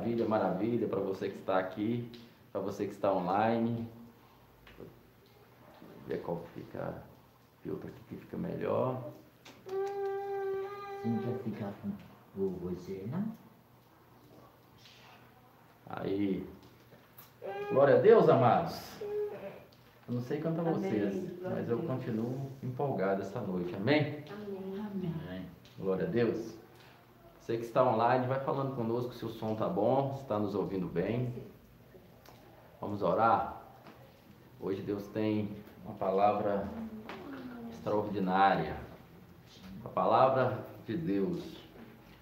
Maravilha, maravilha para você que está aqui, para você que está online. Vou ver qual fica, filtro aqui que fica melhor. Sim, quer ficar com você, não? Aí. Glória a Deus, amados. Eu não sei quanto a vocês, Amém. Mas eu continuo empolgado esta noite. Amém? Amém. Amém. Glória a Deus. Você que está online, vai falando conosco se o som está bom, se está nos ouvindo bem. Vamos orar? Hoje Deus tem uma palavra extraordinária. A palavra de Deus.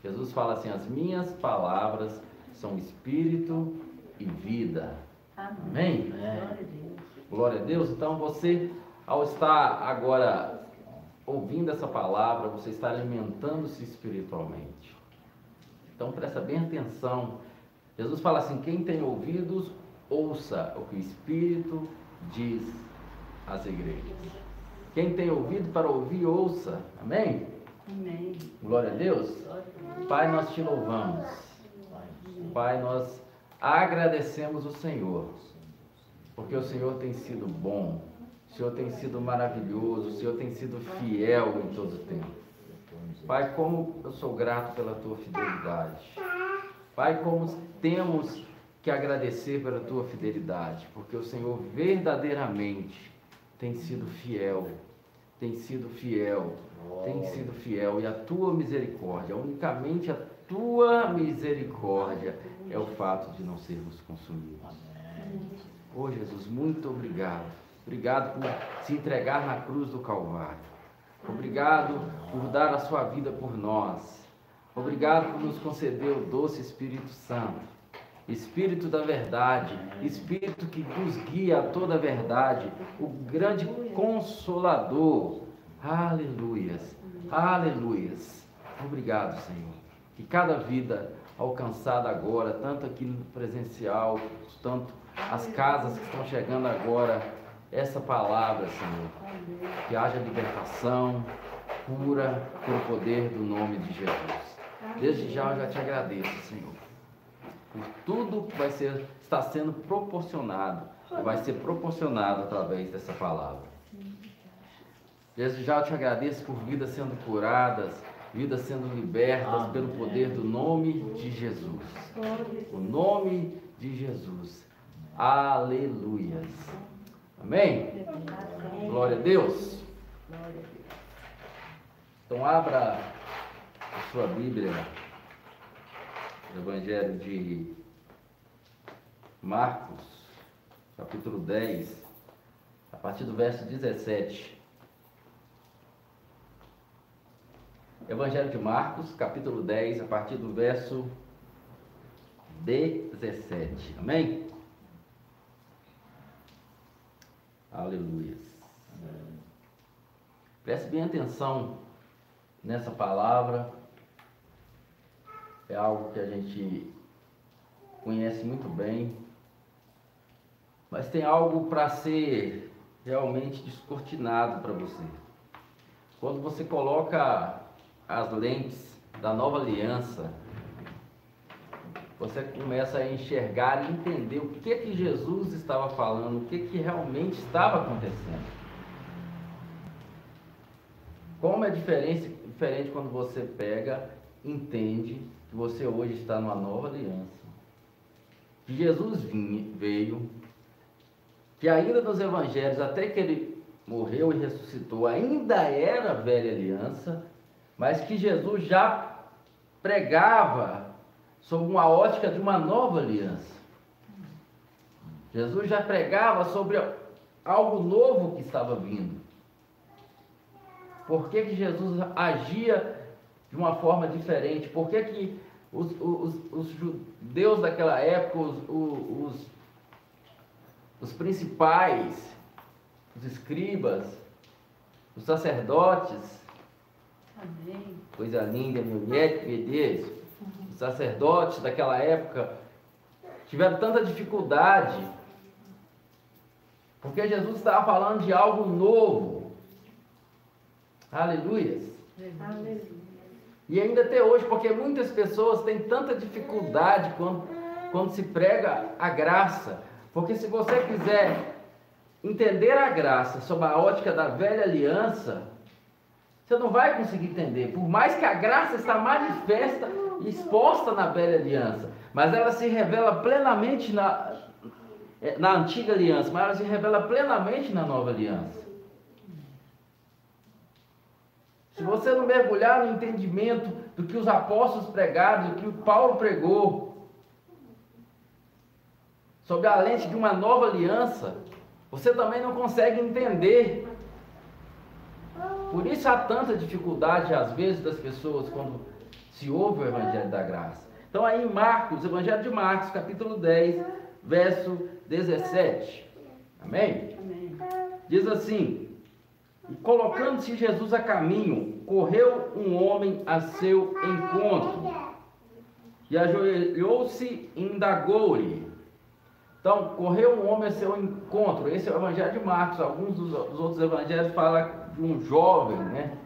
Jesus fala assim: As minhas palavras são espírito e vida. Amém? Glória a Deus. Glória a Deus. Então você, ao estar agora ouvindo essa palavra, você está alimentando-se espiritualmente. Então presta bem atenção. Jesus fala assim: quem tem ouvidos, ouça o que o Espírito diz às igrejas. Quem tem ouvido para ouvir, ouça. Amém? Amém. Glória a Deus. Glória a Deus. Pai, nós te louvamos. Pai, nós agradecemos o Senhor, porque o Senhor tem sido bom, o Senhor tem sido maravilhoso, o Senhor tem sido fiel em todo o tempo. Pai, como eu sou grato pela tua fidelidade. Pai, como temos que agradecer pela tua fidelidade, porque o Senhor verdadeiramente tem sido fiel, tem sido fiel, tem sido fiel, e a tua misericórdia, unicamente a tua misericórdia é o fato de não sermos consumidos. Oh Jesus, muito obrigado. Obrigado por se entregar na cruz do Calvário. Obrigado por dar a sua vida por nós. Obrigado por nos conceder o doce Espírito Santo. Espírito da verdade, Espírito que nos guia a toda a verdade, o grande consolador. Aleluias, aleluias. Obrigado, Senhor. Que cada vida alcançada agora, tanto aqui no presencial, tanto as casas que estão chegando agora, essa palavra, Senhor, que haja libertação, cura pelo poder do nome de Jesus. Desde já eu já te agradeço, Senhor, por tudo que vai ser, está sendo proporcionado, vai ser proporcionado através dessa palavra. Desde já eu te agradeço por vidas sendo curadas, vidas sendo libertas pelo poder do nome de Jesus. O nome de Jesus. Aleluias. Amém? Glória a Deus. Glória a Deus. Então abra a sua Bíblia, no Evangelho de Marcos, capítulo 10, a partir do verso 17. Evangelho de Marcos, capítulo 10, a partir do verso 17. Amém? Aleluia. Preste bem atenção nessa palavra. É algo que a gente conhece muito bem. Mas tem algo para ser realmente descortinado para você. Quando você coloca as lentes da nova aliança, você começa a enxergar e entender o que que Jesus estava falando, o que que realmente estava acontecendo. Como é diferente, diferente quando você pega, entende que você hoje está numa nova aliança. Que Jesus vinha, veio, que ainda nos evangelhos, até que ele morreu e ressuscitou, ainda era velha aliança, mas que Jesus já pregava sob uma ótica de uma nova aliança. Jesus já pregava sobre algo novo que estava vindo. Por que, que Jesus agia de uma forma diferente? Por que, que os, os, os judeus daquela época, os, os, os principais, os escribas, os sacerdotes, Amém. coisa linda, meu Deus, os sacerdotes daquela época tiveram tanta dificuldade, porque Jesus estava falando de algo novo. Aleluias. Aleluia. E ainda até hoje, porque muitas pessoas têm tanta dificuldade quando quando se prega a graça. Porque se você quiser entender a graça sob a ótica da velha aliança, você não vai conseguir entender. Por mais que a graça está manifesta exposta na velha aliança, mas ela se revela plenamente na, na antiga aliança, mas ela se revela plenamente na nova aliança. Se você não mergulhar no entendimento do que os apóstolos pregaram, do que o Paulo pregou, sob a lente de uma nova aliança, você também não consegue entender. Por isso há tanta dificuldade, às vezes, das pessoas quando se ouve o Evangelho da Graça. Então, aí em Marcos, Evangelho de Marcos, capítulo 10, verso 17. Amém? Amém. Diz assim: e colocando-se Jesus a caminho, correu um homem a seu encontro. E ajoelhou-se e indagou-lhe. Então, correu um homem a seu encontro. Esse é o Evangelho de Marcos. Alguns dos, dos outros evangelhos falam de um jovem, né?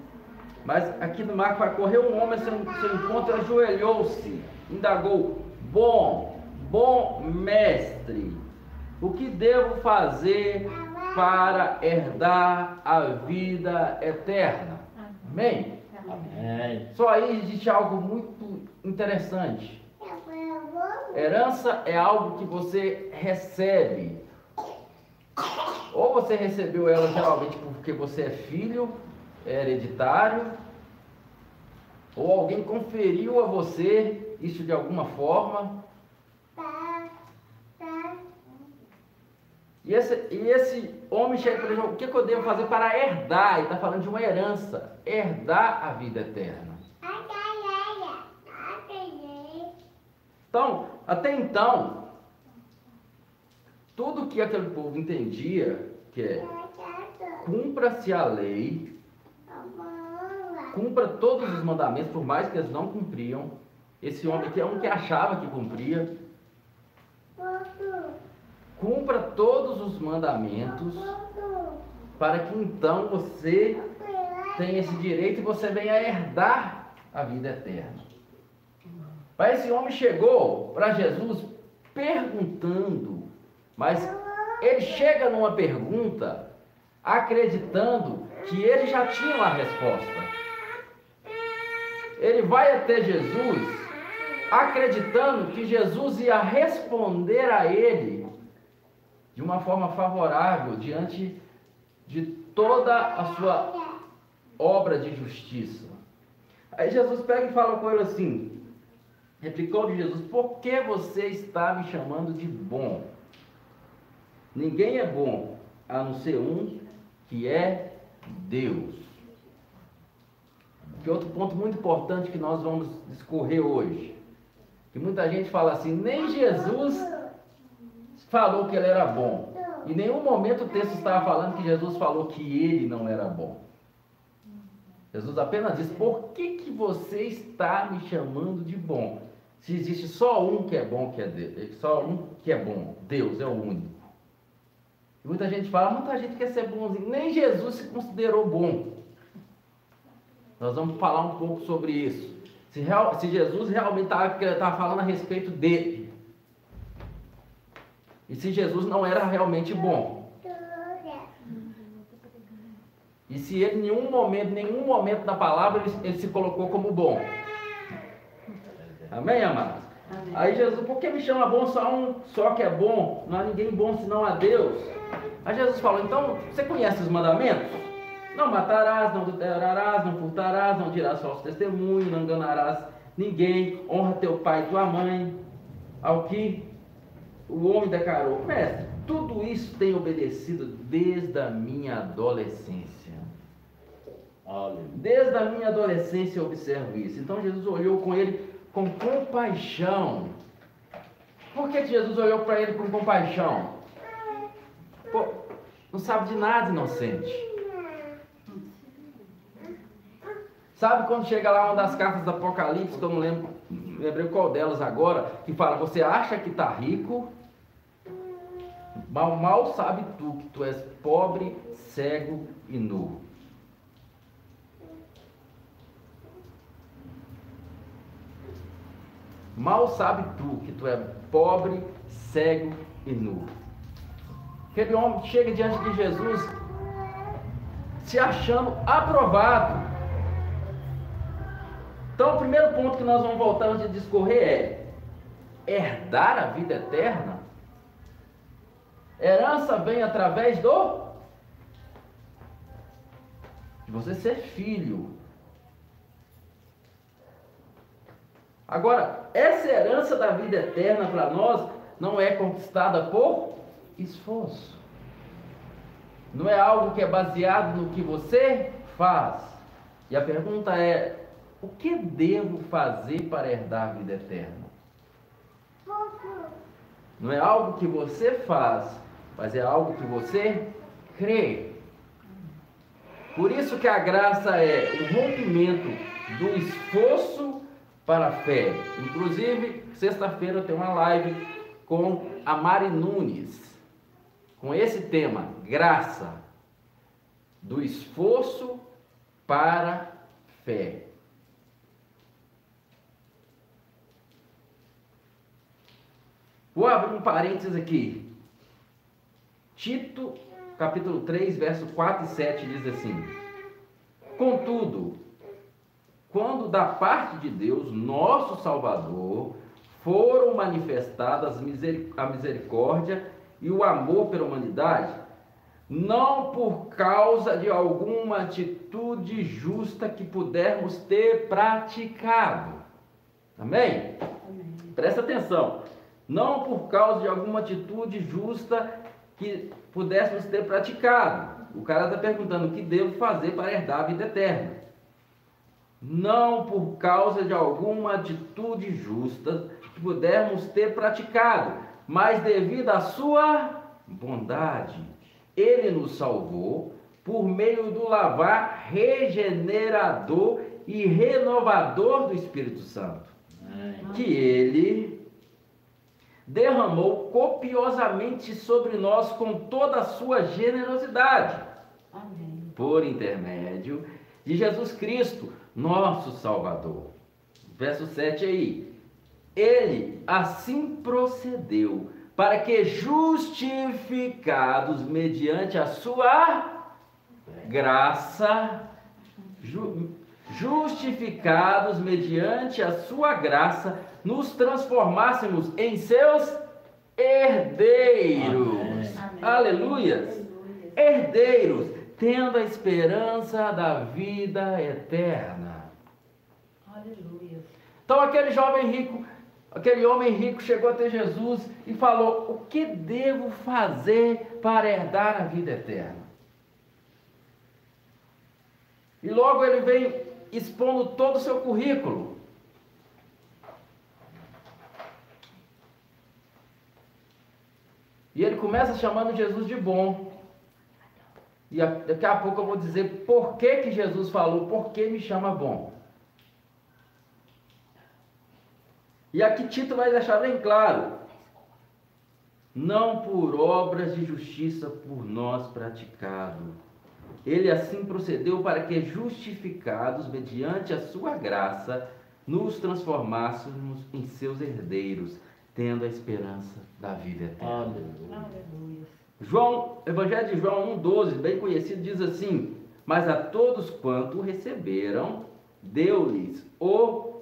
Mas aqui no Marcos vai correr um homem seu, seu encontro ajoelhou-se. Indagou: Bom, bom mestre, o que devo fazer para herdar a vida eterna. Amém? Amém. Só aí existe algo muito interessante. Herança é algo que você recebe. Ou você recebeu ela geralmente porque você é filho, hereditário, ou alguém conferiu a você isso de alguma forma. E esse, e esse homem chega para ele o que, que eu devo fazer para herdar? Ele está falando de uma herança, herdar a vida eterna. Então, até então, tudo que aquele povo entendia, que é cumpra-se a lei, cumpra todos os mandamentos, por mais que eles não cumpriam. Esse homem aqui é um que achava que cumpria. Cumpra todos os mandamentos, para que então você tenha esse direito e você venha herdar a vida eterna. Mas esse homem chegou para Jesus perguntando, mas ele chega numa pergunta acreditando que ele já tinha uma resposta. Ele vai até Jesus acreditando que Jesus ia responder a ele de uma forma favorável diante de toda a sua obra de justiça. Aí Jesus pega e fala com ele assim: replicou-lhe Jesus, por que você está me chamando de bom? Ninguém é bom a não ser um que é Deus. Que outro ponto muito importante que nós vamos discorrer hoje. Que muita gente fala assim, nem Jesus falou que ele era bom. Em nenhum momento o texto estava falando que Jesus falou que ele não era bom. Jesus apenas diz: Por que, que você está me chamando de bom? Se existe só um que é bom, que é Deus, só um que é bom, Deus é o único. E muita gente fala, muita gente quer ser bonzinho. Nem Jesus se considerou bom. Nós vamos falar um pouco sobre isso. Se, real, se Jesus realmente estava falando a respeito dele. E se Jesus não era realmente bom. E se ele em nenhum momento, nenhum momento da palavra, ele, ele se colocou como bom. Amém, amados? Amém. Aí Jesus, por que me chama bom só um só que é bom? Não há ninguém bom senão a Deus. Aí Jesus falou, então, você conhece os mandamentos? Não matarás, não adulterarás, não furtarás, não dirás falso testemunho, não enganarás ninguém, honra teu pai e tua mãe. Ao que o homem declarou, mestre, tudo isso tem obedecido desde a minha adolescência. Desde a minha adolescência eu observo isso. Então Jesus olhou com ele com compaixão. Por que que Jesus olhou para ele com compaixão? Pô, não sabe de nada, inocente. Sabe quando chega lá uma das cartas do Apocalipse, que eu não lembro, lembrei qual delas agora, que fala, você acha que está rico, mal, mal sabe tu que tu és pobre, cego e nu. Mal sabe tu que tu é pobre, cego e nu. Aquele homem chega diante de Jesus se achando aprovado. Então, o primeiro ponto que nós vamos voltar antes de discorrer é herdar a vida eterna. Herança vem através do de você ser filho. Agora, essa herança da vida eterna para nós não é conquistada por esforço. Não é algo que é baseado no que você faz. E a pergunta é: o que devo fazer para herdar a vida eterna? Não é algo que você faz, mas é algo que você crê. Por isso que a graça é o rompimento do esforço para a fé. Inclusive, sexta-feira eu tenho uma live com a Mari Nunes, com esse tema, graça, do esforço para fé. Vou abrir um parênteses aqui. Tito, capítulo 3, verso 4 e 7 diz assim: Contudo, quando da parte de Deus, nosso Salvador, foram manifestadas a misericórdia e o amor pela humanidade, não por causa de alguma atitude justa que pudermos ter praticado. Amém? Amém. Presta atenção. Não por causa de alguma atitude justa que pudéssemos ter praticado. O cara está perguntando o que devo fazer para herdar a vida eterna não por causa de alguma atitude justa que pudermos ter praticado, mas devido à sua bondade. Ele nos salvou por meio do lavar regenerador e renovador do Espírito Santo, que ele derramou copiosamente sobre nós com toda a sua generosidade, por intermédio de Jesus Cristo nosso Salvador. Verso 7 aí. Ele assim procedeu para que justificados mediante a sua graça, ju, justificados mediante a sua graça, nos transformássemos em seus herdeiros. Amém. Aleluias. Herdeiros tendo a esperança da vida eterna. Aleluia. Então aquele jovem rico, aquele homem rico chegou até Jesus e falou: O que devo fazer para herdar a vida eterna? E logo ele vem expondo todo o seu currículo. E ele começa chamando Jesus de bom. E daqui a pouco eu vou dizer por que, que Jesus falou, por que me chama bom. E aqui Tito vai deixar bem claro: não por obras de justiça por nós praticado. Ele assim procedeu para que, justificados mediante a sua graça, nos transformássemos em seus herdeiros, tendo a esperança da vida eterna. Aleluia. João, Evangelho de João 1,12, bem conhecido, diz assim: Mas a todos quanto receberam, deu-lhes o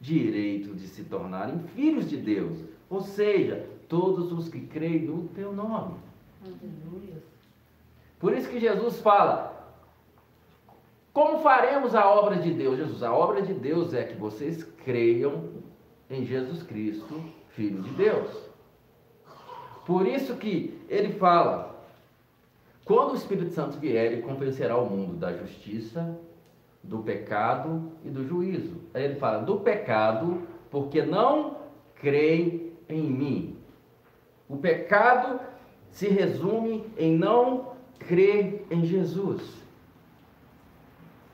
direito de se tornarem filhos de Deus, ou seja, todos os que creem no teu nome. Aleluia. Por isso que Jesus fala: Como faremos a obra de Deus? Jesus, a obra de Deus é que vocês creiam em Jesus Cristo, Filho de Deus. Por isso que ele fala: quando o Espírito Santo vier, ele convencerá o mundo da justiça, do pecado e do juízo. Aí ele fala: do pecado, porque não creem em mim. O pecado se resume em não crer em Jesus.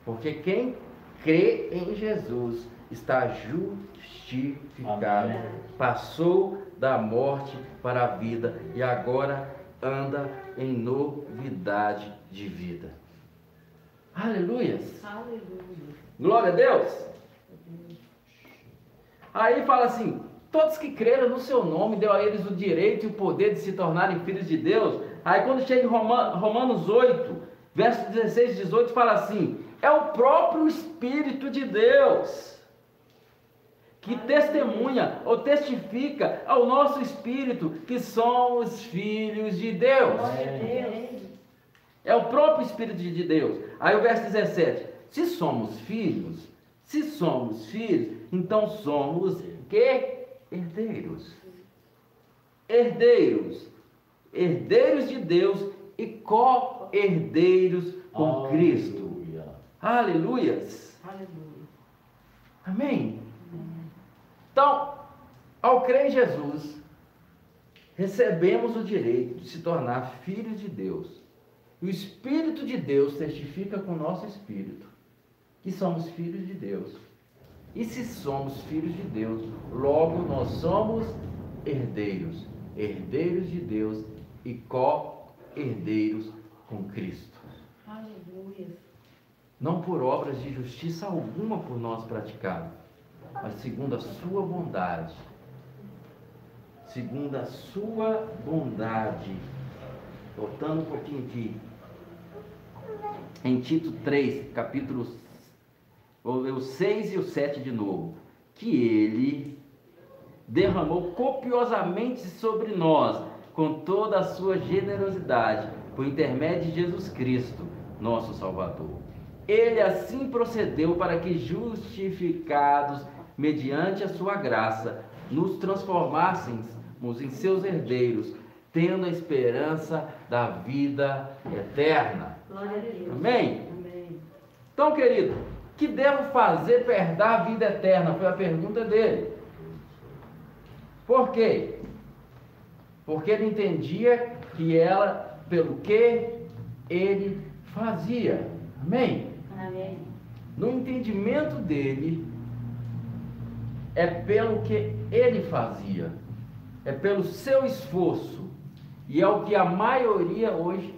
Porque quem crê em Jesus está justificado. Amém. Passou da morte para a vida e agora anda em novidade de vida. Aleluias! Aleluia! Glória a Deus! Aí fala assim: todos que creram no seu nome, deu a eles o direito e o poder de se tornarem filhos de Deus. Aí quando chega em Romanos 8, verso 16 e 18, fala assim: é o próprio Espírito de Deus que testemunha ou testifica ao nosso espírito que somos filhos de Deus. É o próprio Espírito de Deus. Aí o verso 17: se somos filhos, se somos filhos, então somos que? Herdeiros. Herdeiros. Herdeiros de Deus e co-herdeiros com Aleluia. Cristo. Aleluias. Aleluia. Amém. Então, ao crer em Jesus, recebemos o direito de se tornar filhos de Deus. E o Espírito de Deus testifica com o nosso espírito que somos filhos de Deus. E se somos filhos de Deus, logo nós somos herdeiros, herdeiros de Deus e co-herdeiros com Cristo. Aleluia. Não por obras de justiça alguma por nós praticado, mas segundo a sua bondade. Segundo a sua bondade. Voltando um pouquinho aqui. Em Tito 3, capítulo. Vou ler o 6 e o 7 de novo. Que ele derramou copiosamente sobre nós, com toda a sua generosidade, por intermédio de Jesus Cristo, nosso Salvador. Ele assim procedeu para que, justificados mediante a sua graça, nos transformássemos em seus herdeiros, tendo a esperança da vida eterna. Amém? Amém? Então, querido, que devo fazer para herdar a vida eterna? Foi a pergunta dele. Por quê? Porque ele entendia que ela, pelo que ele fazia. Amém? Amém. No entendimento dele, é pelo que ele fazia, é pelo seu esforço, e é o que a maioria hoje,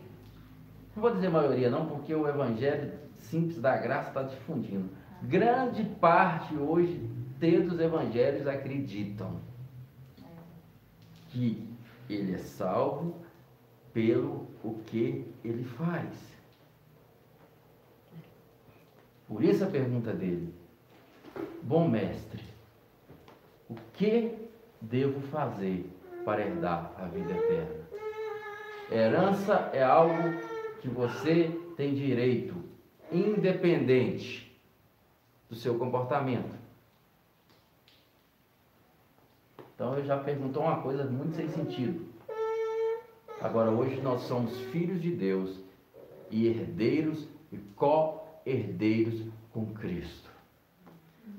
não vou dizer maioria não, porque o evangelho simples da graça está difundindo. Grande parte hoje dos evangelhos acreditam que ele é salvo pelo o que ele faz. Por isso a pergunta dele. Bom mestre, o que devo fazer para herdar a vida eterna? Herança é algo que você tem direito, independente do seu comportamento. Então eu já perguntou uma coisa muito sem sentido. Agora hoje nós somos filhos de Deus e herdeiros e co-herdeiros com Cristo.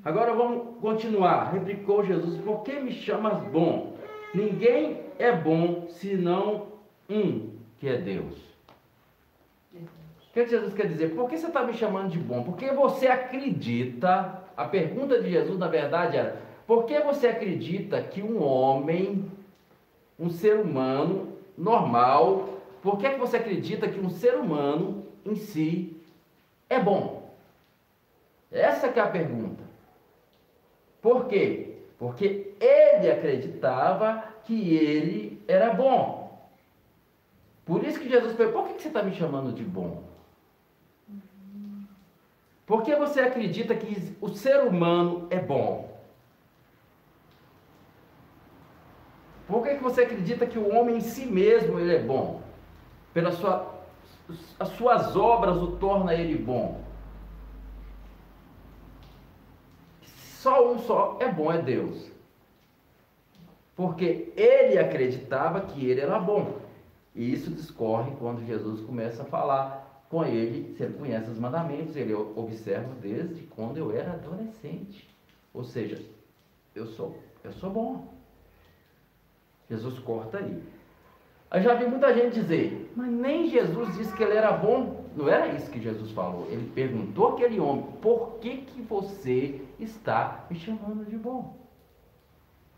Agora vamos continuar. Replicou Jesus: Por que me chamas bom? Ninguém é bom senão um, que é Deus. O que Jesus quer dizer? Por que você está me chamando de bom? Porque você acredita. A pergunta de Jesus, na verdade, era: por que você acredita que um homem, um ser humano normal, por que você acredita que um ser humano em si é bom? Essa é a pergunta. Por quê? Porque ele acreditava que ele era bom. Por isso que Jesus perguntou: por que você está me chamando de bom? Por que você acredita que o ser humano é bom? Por que você acredita que o homem em si mesmo ele é bom? Pelas sua, as suas obras o torna ele bom. Só um só é bom, é Deus. Porque ele acreditava que ele era bom. E isso discorre quando Jesus começa a falar com ele, se ele conhece os mandamentos, ele observa desde quando eu era adolescente. Ou seja, eu sou, eu sou bom. Jesus corta aí. Eu já vi muita gente dizer, mas nem Jesus disse que ele era bom. Não era isso que Jesus falou. Ele perguntou àquele homem, por que, que você está me chamando de bom?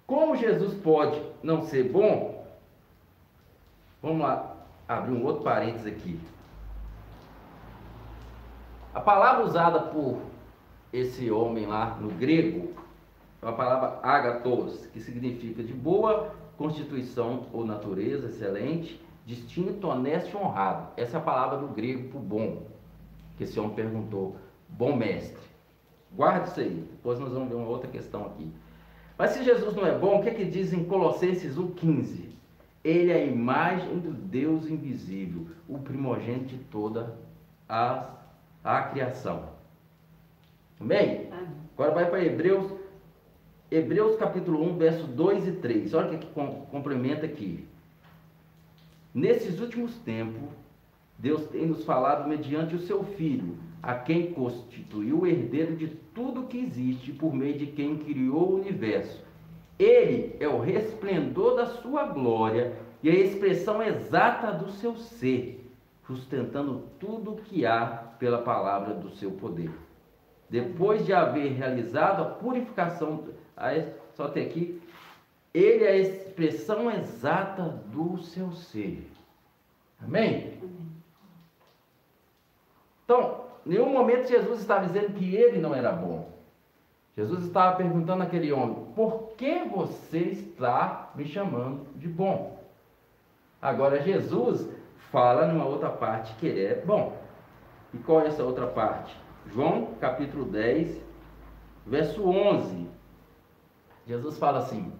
Como Jesus pode não ser bom? Vamos lá, abrir um outro parênteses aqui. A palavra usada por esse homem lá no grego a palavra agatos, que significa de boa constituição ou natureza, excelente, distinto, honesto e honrado. Essa é a palavra do grego para bom, que esse homem perguntou, bom mestre. Guarde isso aí, depois nós vamos ver uma outra questão aqui. Mas se Jesus não é bom, o que é que diz em Colossenses 1,15? Ele é a imagem do Deus invisível, o primogênito de toda a, a criação. Amém? Amém. Agora vai para Hebreus, Hebreus capítulo 1, verso 2 e 3. Olha o que, com- complementa aqui. Nesses últimos tempos, Deus tem nos falado mediante o seu Filho, a quem constituiu o herdeiro de tudo que existe, por meio de quem criou o universo. Ele é o resplendor da sua glória e a expressão exata do seu ser, sustentando tudo o que há pela palavra do seu poder. Depois de haver realizado a purificação, aí, só até aqui, ele é a expressão exata do seu ser. Amém? Então, em nenhum momento Jesus estava dizendo que ele não era bom. Jesus estava perguntando àquele homem: por que você está me chamando de bom? Agora, Jesus fala numa outra parte que ele é bom. E qual é essa outra parte? João capítulo 10, verso 11. Jesus fala assim: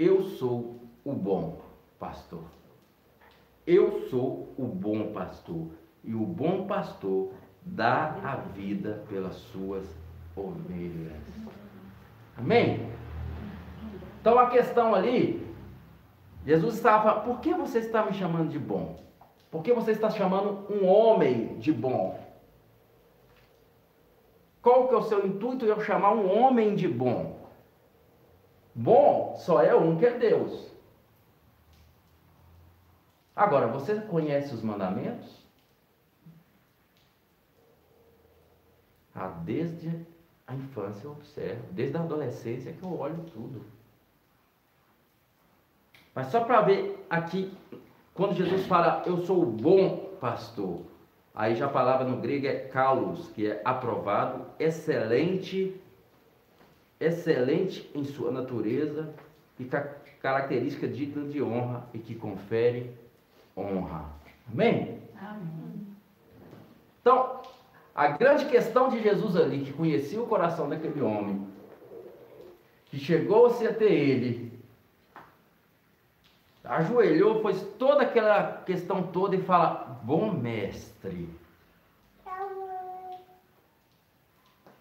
Eu sou o bom pastor. Eu sou o bom pastor. E o bom pastor dá a vida pelas suas ovelhas. Amém? Então a questão ali, Jesus estava, por que você está me chamando de bom? Por que você está chamando um homem de bom? Qual que é o seu intuito em eu chamar um homem de bom? Bom só é um que é Deus. Agora, você conhece os mandamentos? Ah, desde a infância eu observo, desde a adolescência que eu olho tudo. Mas só para ver aqui, quando Jesus fala, eu sou o bom pastor, aí já a palavra no grego é kalos, que é aprovado, excelente, excelente em sua natureza e ca característica digna de honra e que confere honra. Amém? Amém. Então, a grande questão de Jesus ali, que conhecia o coração daquele homem, que chegou-se até ele, ajoelhou, pôs toda aquela questão toda e fala: Bom mestre,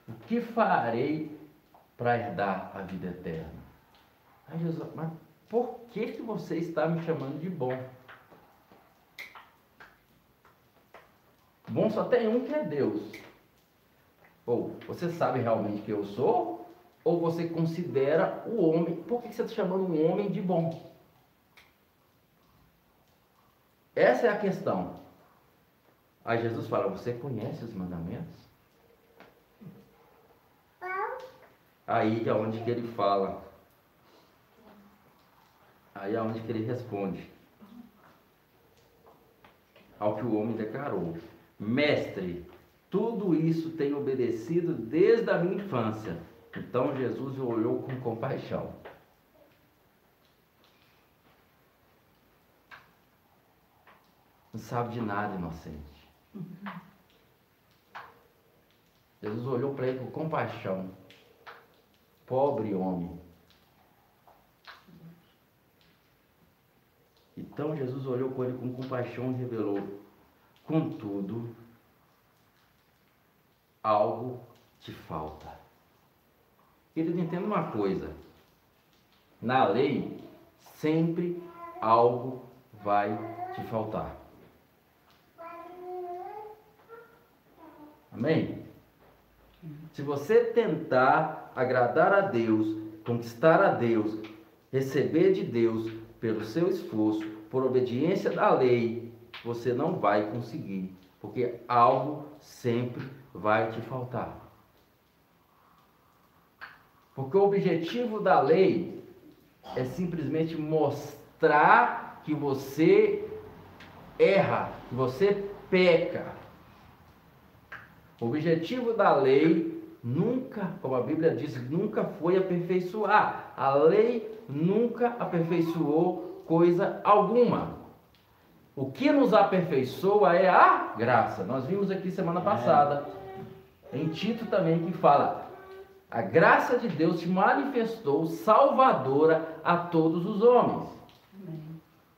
o que farei para herdar a vida eterna? Aí Jesus, mas por que, que você está me chamando de bom? Bom só tem um que é Deus. Ou você sabe realmente que eu sou, ou você considera o homem. Por que você está chamando um homem de bom? Essa é a questão. Aí Jesus fala: Você conhece os mandamentos? Aí é onde que ele fala. Aí é onde que ele responde. Ao que o homem declarou. Mestre, tudo isso tenho obedecido desde a minha infância. Então Jesus o olhou com compaixão. Não sabe de nada, inocente. Jesus olhou para ele com compaixão. Pobre homem. Então Jesus olhou com ele com compaixão e revelou: Contudo, algo te falta. Querido, entenda uma coisa. Na lei, sempre algo vai te faltar. Amém? Se você tentar agradar a Deus, conquistar a Deus, receber de Deus pelo seu esforço, por obediência da lei, você não vai conseguir, porque algo sempre vai te faltar. Porque o objetivo da lei é simplesmente mostrar que você erra, que você peca. O objetivo da lei nunca, como a Bíblia diz, nunca foi aperfeiçoar. A lei nunca aperfeiçoou coisa alguma. O que nos aperfeiçoa é a graça. Nós vimos aqui semana passada, em Tito também, que fala: a graça de Deus se manifestou salvadora a todos os homens. Amém.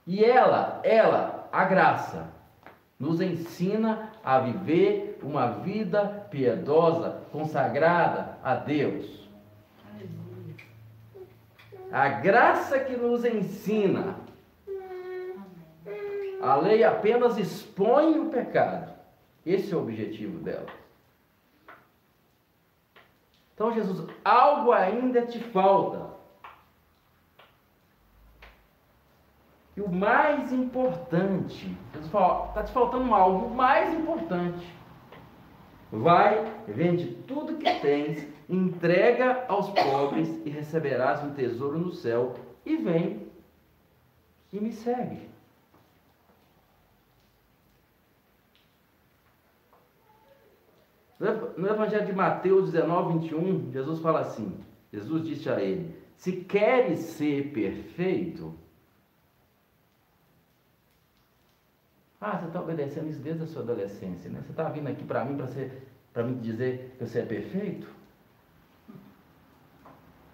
E ela, ela, a graça, nos ensina a viver uma vida piedosa, consagrada a Deus. A graça que nos ensina. A lei apenas expõe o pecado. Esse é o objetivo dela. Então, Jesus, algo ainda te falta. E o mais importante, Jesus fala, está te faltando algo mais importante. Vai, vende tudo que tens, entrega aos pobres e receberás um tesouro no céu. E vem e me segue. No Evangelho de Mateus 19, 21, Jesus fala assim: Jesus disse a ele: Se queres ser perfeito, ah, você está obedecendo isso desde a sua adolescência, né? Você está vindo aqui para mim para me dizer que você é perfeito?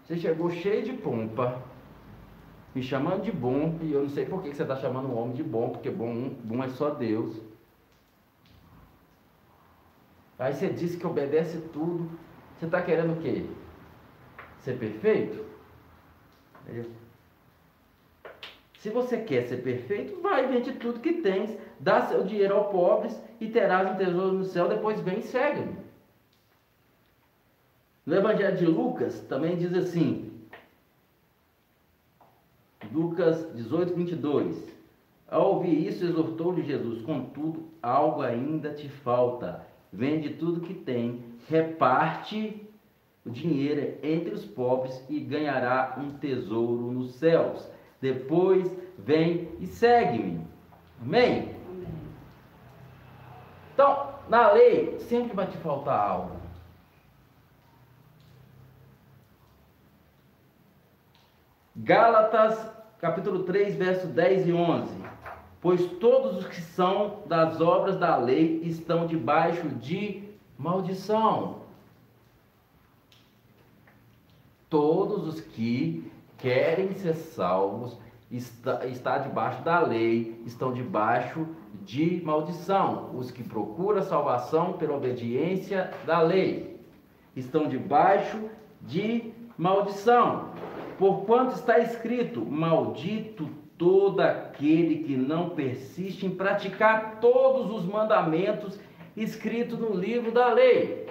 Você chegou cheio de pompa, me chamando de bom, e eu não sei por que você está chamando um homem de bom, porque bom, bom é só Deus. Aí você disse que obedece tudo. Você está querendo o quê? Ser perfeito? Se você quer ser perfeito, vai, vende tudo que tens, dá seu dinheiro aos pobres e terás um tesouro no céu, depois vem e segue-me. No Evangelho de Lucas também diz assim, Lucas 18, 22. Ao ouvir isso, exortou-lhe Jesus: Contudo, algo ainda te falta vende tudo que tem, reparte o dinheiro entre os pobres e ganhará um tesouro nos céus. Depois vem e segue-me. Amém? Amém. Então, na lei sempre vai te faltar algo. Gálatas, capítulo 3, verso 10 e 11. Pois todos os que são das obras da lei estão debaixo de maldição. Todos os que querem ser salvos está, está debaixo da lei, estão debaixo de maldição. Os que procuram salvação pela obediência da lei estão debaixo de maldição. Porquanto está escrito: Maldito todo aquele que não persiste em praticar todos os mandamentos escritos no livro da lei.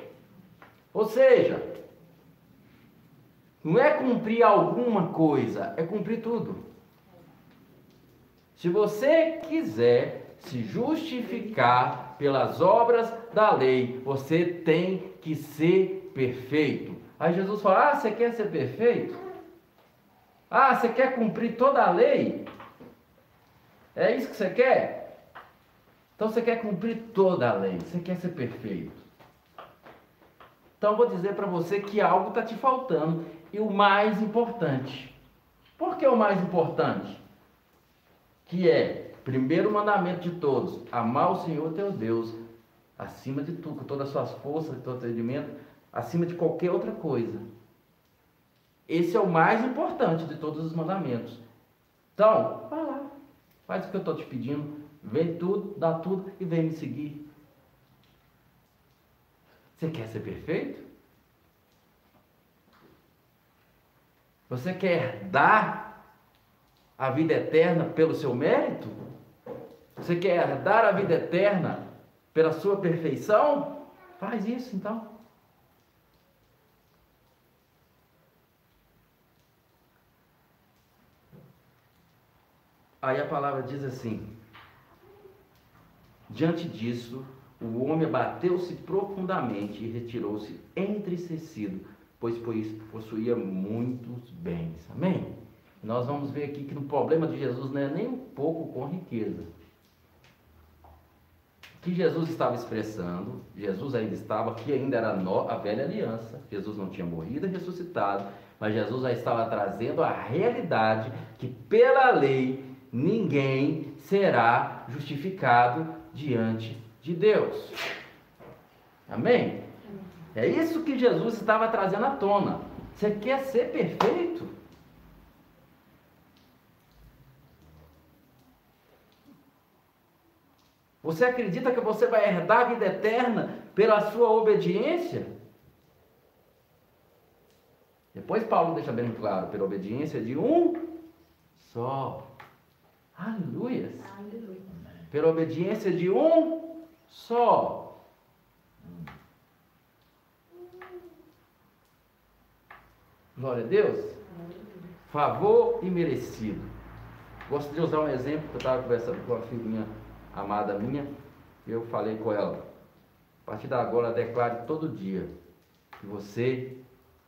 Ou seja, não é cumprir alguma coisa, é cumprir tudo. Se você quiser se justificar pelas obras da lei, você tem que ser perfeito. Aí Jesus fala: Ah, você quer ser perfeito? Ah, você quer cumprir toda a lei? É isso que você quer? Então você quer cumprir toda a lei, você quer ser perfeito. Então vou dizer para você que algo está te faltando. E o mais importante. Por que o mais importante? Que é, primeiro mandamento de todos, amar o Senhor teu Deus, acima de tudo, com todas as suas forças, todo entendimento, acima de qualquer outra coisa. Esse é o mais importante de todos os mandamentos. Então, vai lá, faz o que eu estou te pedindo, vê tudo, dá tudo e vem me seguir. Você quer ser perfeito? Você quer dar a vida eterna pelo seu mérito? Você quer dar a vida eterna pela sua perfeição? Faz isso então. Aí a palavra diz assim: Diante disso, o homem abateu-se profundamente e retirou-se entristecido, pois possuía muitos bens. Amém? Nós vamos ver aqui que o problema de Jesus não é nem um pouco com riqueza. que Jesus estava expressando, Jesus ainda estava, que ainda era a velha aliança, Jesus não tinha morrido e ressuscitado, mas Jesus já estava trazendo a realidade que pela lei ninguém será justificado diante de Deus. Amém? É isso que Jesus estava trazendo à tona. Você quer ser perfeito? Você acredita que você vai herdar a vida eterna pela sua obediência? Depois Paulo deixa bem claro, pela obediência de um só. Aleluias. Aleluia. Pela obediência de um só. Glória a Deus. Favor e merecido. Gosto de usar um exemplo que eu estava conversando com uma filhinha amada minha. Eu falei com ela. A partir de agora, declare todo dia que você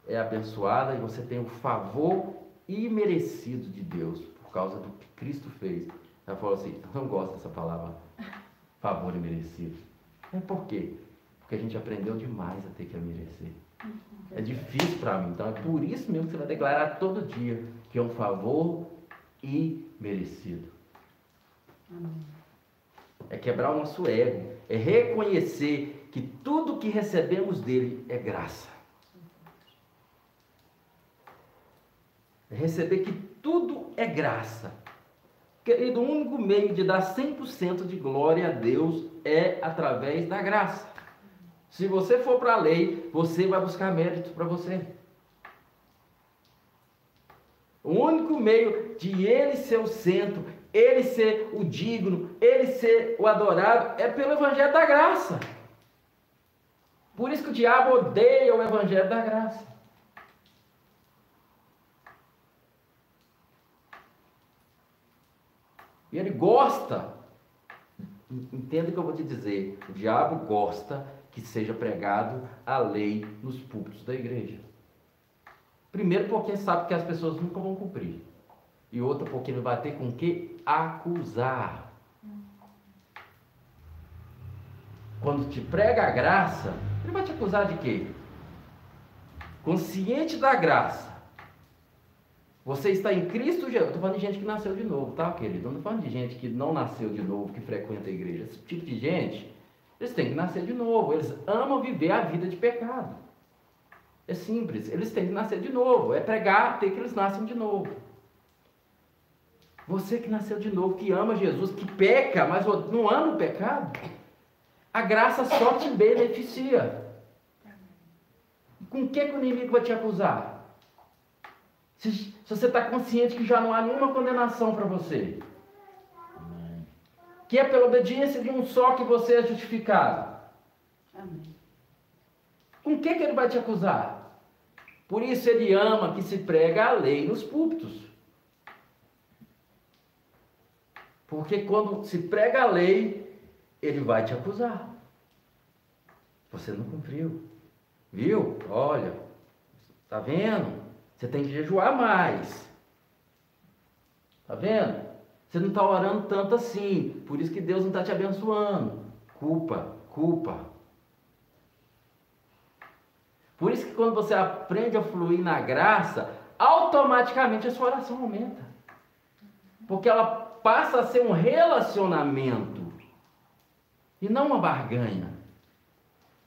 é abençoada e você tem o favor imerecido de Deus por causa do que Cristo fez. Ela falou assim: eu não gosto dessa palavra, favor imerecido. É por quê? Porque a gente aprendeu demais a ter que merecer. É difícil para mim, então é por isso mesmo que você vai declarar todo dia que é um favor imerecido. É quebrar o nosso ego, é reconhecer que tudo que recebemos dele é graça. É receber que tudo é graça. Querido, o único meio de dar 100% de glória a Deus é através da graça. Se você for para a lei, você vai buscar mérito para você. O único meio de ele ser o centro, ele ser o digno, ele ser o adorado, é pelo Evangelho da graça. Por isso que o diabo odeia o Evangelho da graça. E ele gosta, entenda o que eu vou te dizer, o diabo gosta que seja pregado a lei nos púlpitos da igreja. Primeiro porque sabe que as pessoas nunca vão cumprir. E outra porque ele vai ter com que acusar. Quando te prega a graça, ele vai te acusar de quê? Consciente da graça. Você está em Cristo Jesus. Estou falando de gente que nasceu de novo, tá, querido? Não estou falando de gente que não nasceu de novo, que frequenta a igreja. Esse tipo de gente, eles têm que nascer de novo. Eles amam viver a vida de pecado. É simples. Eles têm que nascer de novo. É pregar, ter que eles nascem de novo. Você que nasceu de novo, que ama Jesus, que peca, mas não ama o pecado, a graça só te beneficia. Com o que, que o inimigo vai te acusar? Se, se você está consciente que já não há nenhuma condenação para você. Que é pela obediência de um só que você é justificado, Amém. com que, que ele vai te acusar? Por isso ele ama que se prega a lei nos púlpitos. Porque quando se prega a lei, ele vai te acusar. Você não cumpriu. Viu? Olha, tá vendo? Você tem que jejuar mais. Tá vendo? Você não está orando tanto assim. Por isso que Deus não está te abençoando. Culpa, culpa. Por isso que quando você aprende a fluir na graça, automaticamente a sua oração aumenta. Porque ela passa a ser um relacionamento e não uma barganha.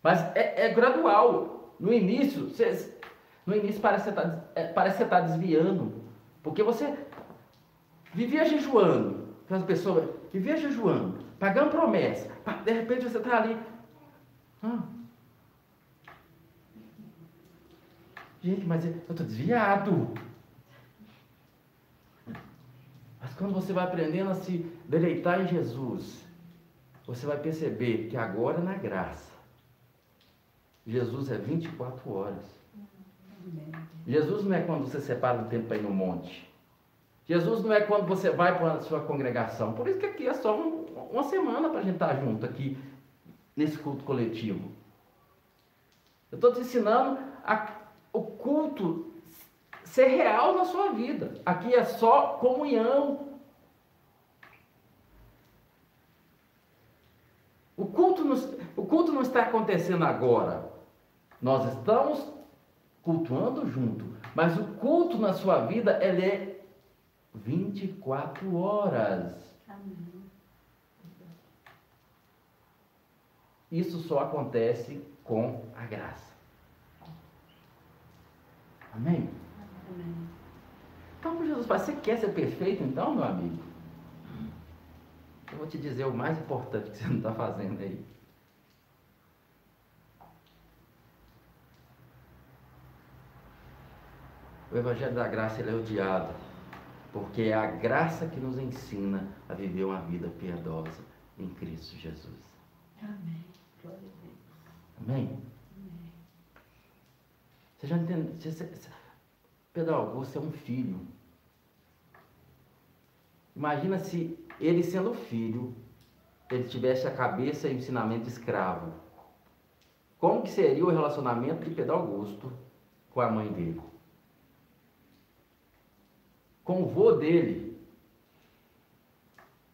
Mas é, é gradual. No início, você, no início parece que você está é, tá desviando. Porque você vivia jejuando. Aquelas pessoas vivia jejuando, pagando promessa. De repente você está ali. Ah. Gente, mas eu estou desviado. Mas quando você vai aprendendo a se deleitar em Jesus, você vai perceber que agora na graça, Jesus é 24 horas. Jesus não é quando você separa um tempo para ir no monte. Jesus não é quando você vai para a sua congregação. Por isso que aqui é só um, uma semana para a gente estar junto aqui, nesse culto coletivo. Eu estou te ensinando a, o culto ser real na sua vida. Aqui é só comunhão. O culto não, o culto não está acontecendo agora. Nós estamos cultuando junto, mas o culto na sua vida ele é 24 horas. Amém. Isso só acontece com a graça. Amém? Amém. Então, Jesus fala, você quer ser perfeito então, meu amigo? Eu vou te dizer o mais importante que você não está fazendo aí. O Evangelho da Graça ele é odiado, porque é a graça que nos ensina a viver uma vida piedosa em Cristo Jesus. Amém. Glória a Deus. Amém? Você já entende? Você, você, Pedro Augusto é um filho. Imagina se ele sendo filho, ele tivesse a cabeça e o ensinamento de escravo. Como que seria o relacionamento de Pedro Augusto com a mãe dele? Com o vô dele?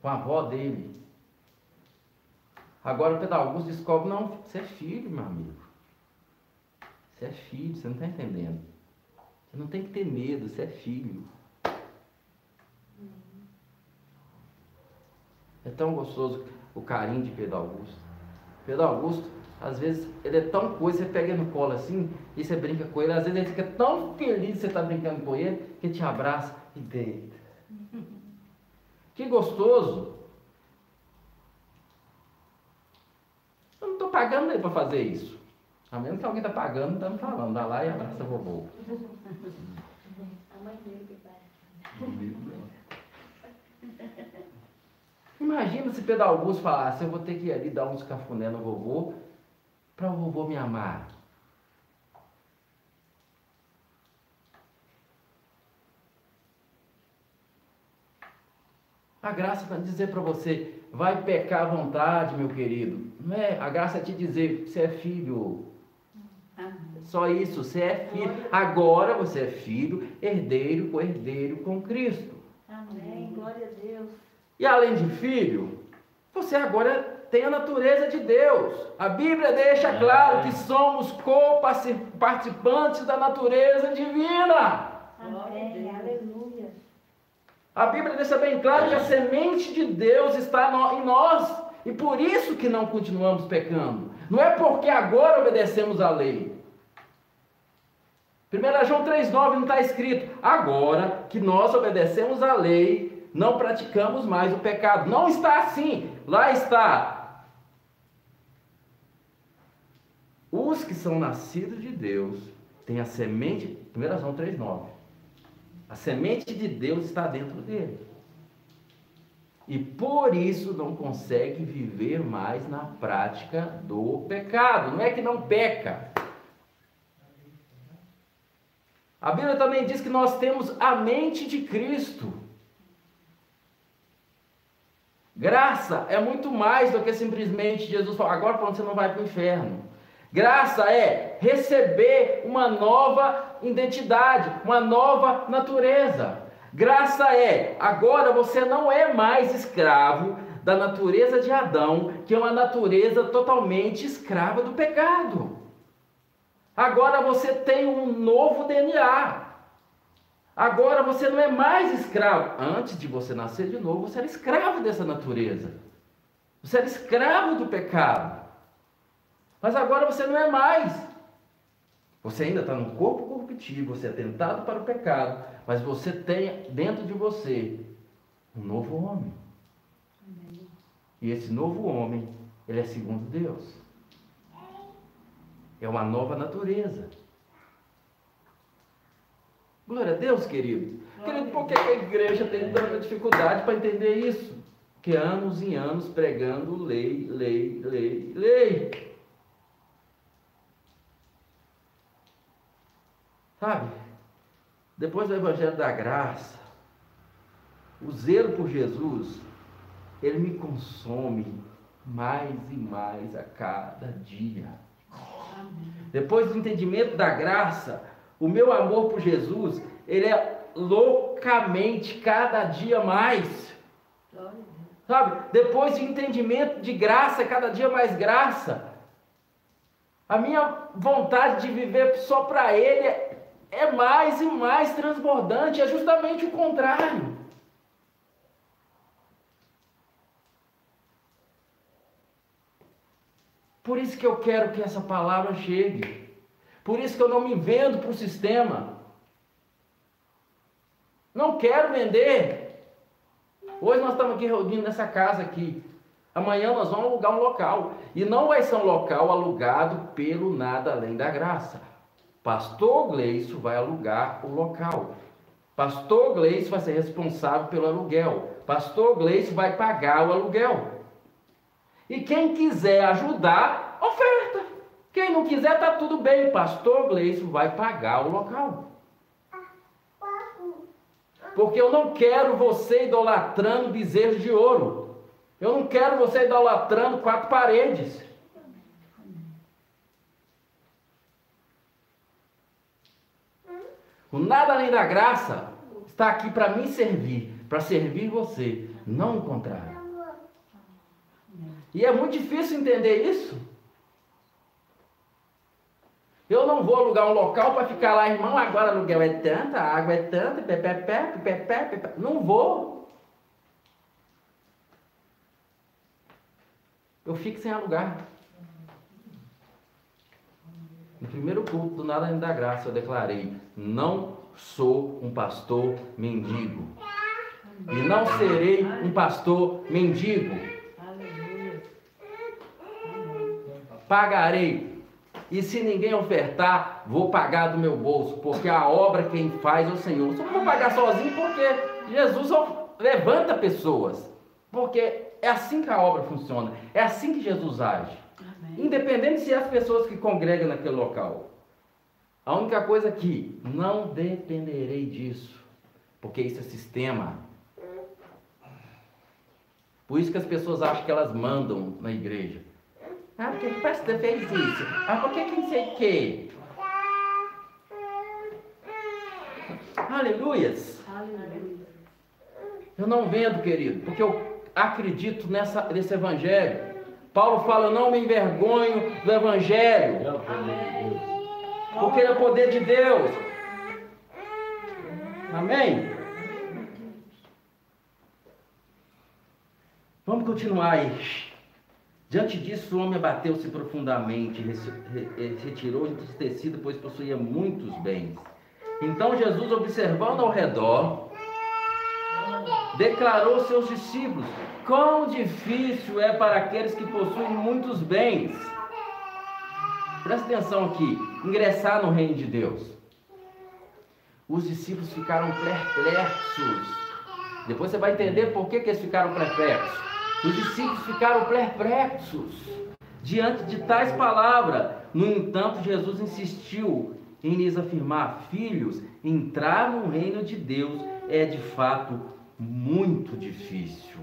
Com a avó dele? Agora o Pedro Augusto descobre, não, você é filho, meu amigo. Você é filho, você não está entendendo. Você não tem que ter medo, você é filho. É tão gostoso o carinho de Pedro Augusto. Pedro Augusto, às vezes, ele é tão coisa, você pega no colo assim e você brinca com ele. Às vezes ele fica tão feliz de você estar brincando com ele que te abraça e deita. Que gostoso! Eu não estou pagando ele para fazer isso. A menos que alguém está pagando, está me falando. Dá lá e abraça o vovô. A mãe dele que vai. Imagina se Pedro Augusto falasse, eu vou ter que ir ali dar uns cafuné no vovô para o vovô me amar. A graça para dizer para você, vai pecar à vontade, meu querido. Não é? A graça é te dizer, você é filho. Só isso, você é filho. Agora você é filho, herdeiro, co-herdeiro com Cristo. Amém. Glória a Deus. E além de filho, você agora tem a natureza de Deus. A Bíblia deixa claro que somos co-participantes da natureza divina. Amém. A Bíblia deixa bem claro que a semente de Deus está em nós. E por isso que não continuamos pecando. Não é porque agora obedecemos à lei. 1 João 3,9 não está escrito. Agora que nós obedecemos à lei, não praticamos mais o pecado. Não está assim. Lá está. Os que são nascidos de Deus têm a semente. 1 João 3,9. A semente de Deus está dentro dele. E por isso não consegue viver mais na prática do pecado. Não é que não peca. A Bíblia também diz que nós temos a mente de Cristo. Graça é muito mais do que simplesmente Jesus falar, agora você não vai para o inferno. Graça é receber uma nova identidade, uma nova natureza. Graça é, agora você não é mais escravo da natureza de Adão, que é uma natureza totalmente escrava do pecado. Agora você tem um novo DNA. Agora você não é mais escravo. Antes de você nascer de novo, você era escravo dessa natureza. Você era escravo do pecado. Mas agora você não é mais. Você ainda está no corpo corruptível, você é tentado para o pecado, mas você tem dentro de você um novo homem. E esse novo homem, ele é segundo Deus. É uma nova natureza. Glória a Deus, querido. Querido, por que a igreja tem tanta dificuldade para entender isso? Que anos e anos pregando lei, lei, lei, lei. Sabe? Depois do Evangelho da Graça, o zelo por Jesus, ele me consome mais e mais a cada dia. Depois do entendimento da graça, o meu amor por Jesus, ele é loucamente cada dia mais. Sabe? Depois de entendimento de graça, cada dia mais graça. A minha vontade de viver só para Ele é, mais e mais transbordante, é justamente o contrário. Por isso que eu quero que essa palavra chegue. Por isso que eu não me vendo para o sistema. Não quero vender. Hoje nós estamos aqui reunidos nessa casa aqui. Amanhã nós vamos alugar um local. E não vai ser um local alugado pelo nada além da graça. Pastor Gleison vai alugar o local. Pastor Gleison vai ser responsável pelo aluguel. Pastor Gleison vai pagar o aluguel. E quem quiser ajudar, oferta. Quem não quiser, está tudo bem. Pastor Gleison vai pagar o local. Porque eu não quero você idolatrando bezerros de ouro. Eu não quero você idolatrando quatro paredes. O nada além da graça está aqui para me servir, para servir você, não o contrário. E é muito difícil entender isso. Eu não vou alugar um local para ficar lá, irmão, agora aluguel é tanto, a água é tanta, pepepé, pepepé, pepepé. Não vou. Eu fico sem alugar. No primeiro culto do Nada da Graça, eu declarei: não sou um pastor mendigo. E não serei um pastor mendigo. Pagarei. E se ninguém ofertar, vou pagar do meu bolso, porque a obra quem faz é o Senhor. Só vou pagar sozinho porque Jesus levanta pessoas. Porque é assim que a obra funciona. É assim que Jesus age. Independente se é as pessoas que congregam naquele local. A única coisa que não dependerei disso, porque isso é sistema. Por isso que as pessoas acham que elas mandam na igreja. Ah, porque o pastor fez isso. Ah, por que que não sei o quê? Aleluias. Aleluia. Eu não vendo, querido, porque eu acredito nessa, nesse evangelho. Paulo fala, eu não me envergonho do evangelho, É o poder de Deus. Porque ele é o poder de Deus. Amém? Vamos continuar aí. Diante disso, o homem abateu-se profundamente, retirou entristecido, pois possuía muitos bens. Então Jesus, observando ao redor, declarou aos seus discípulos: Quão difícil é para aqueles que possuem muitos bens. Presta atenção aqui: ingressar no reino de Deus. Os discípulos ficaram perplexos. Depois você vai entender por que, que eles ficaram perplexos. Os discípulos ficaram perplexos diante de tais palavras. No entanto, Jesus insistiu em lhes afirmar: Filhos, entrar no reino de Deus é de fato muito difícil.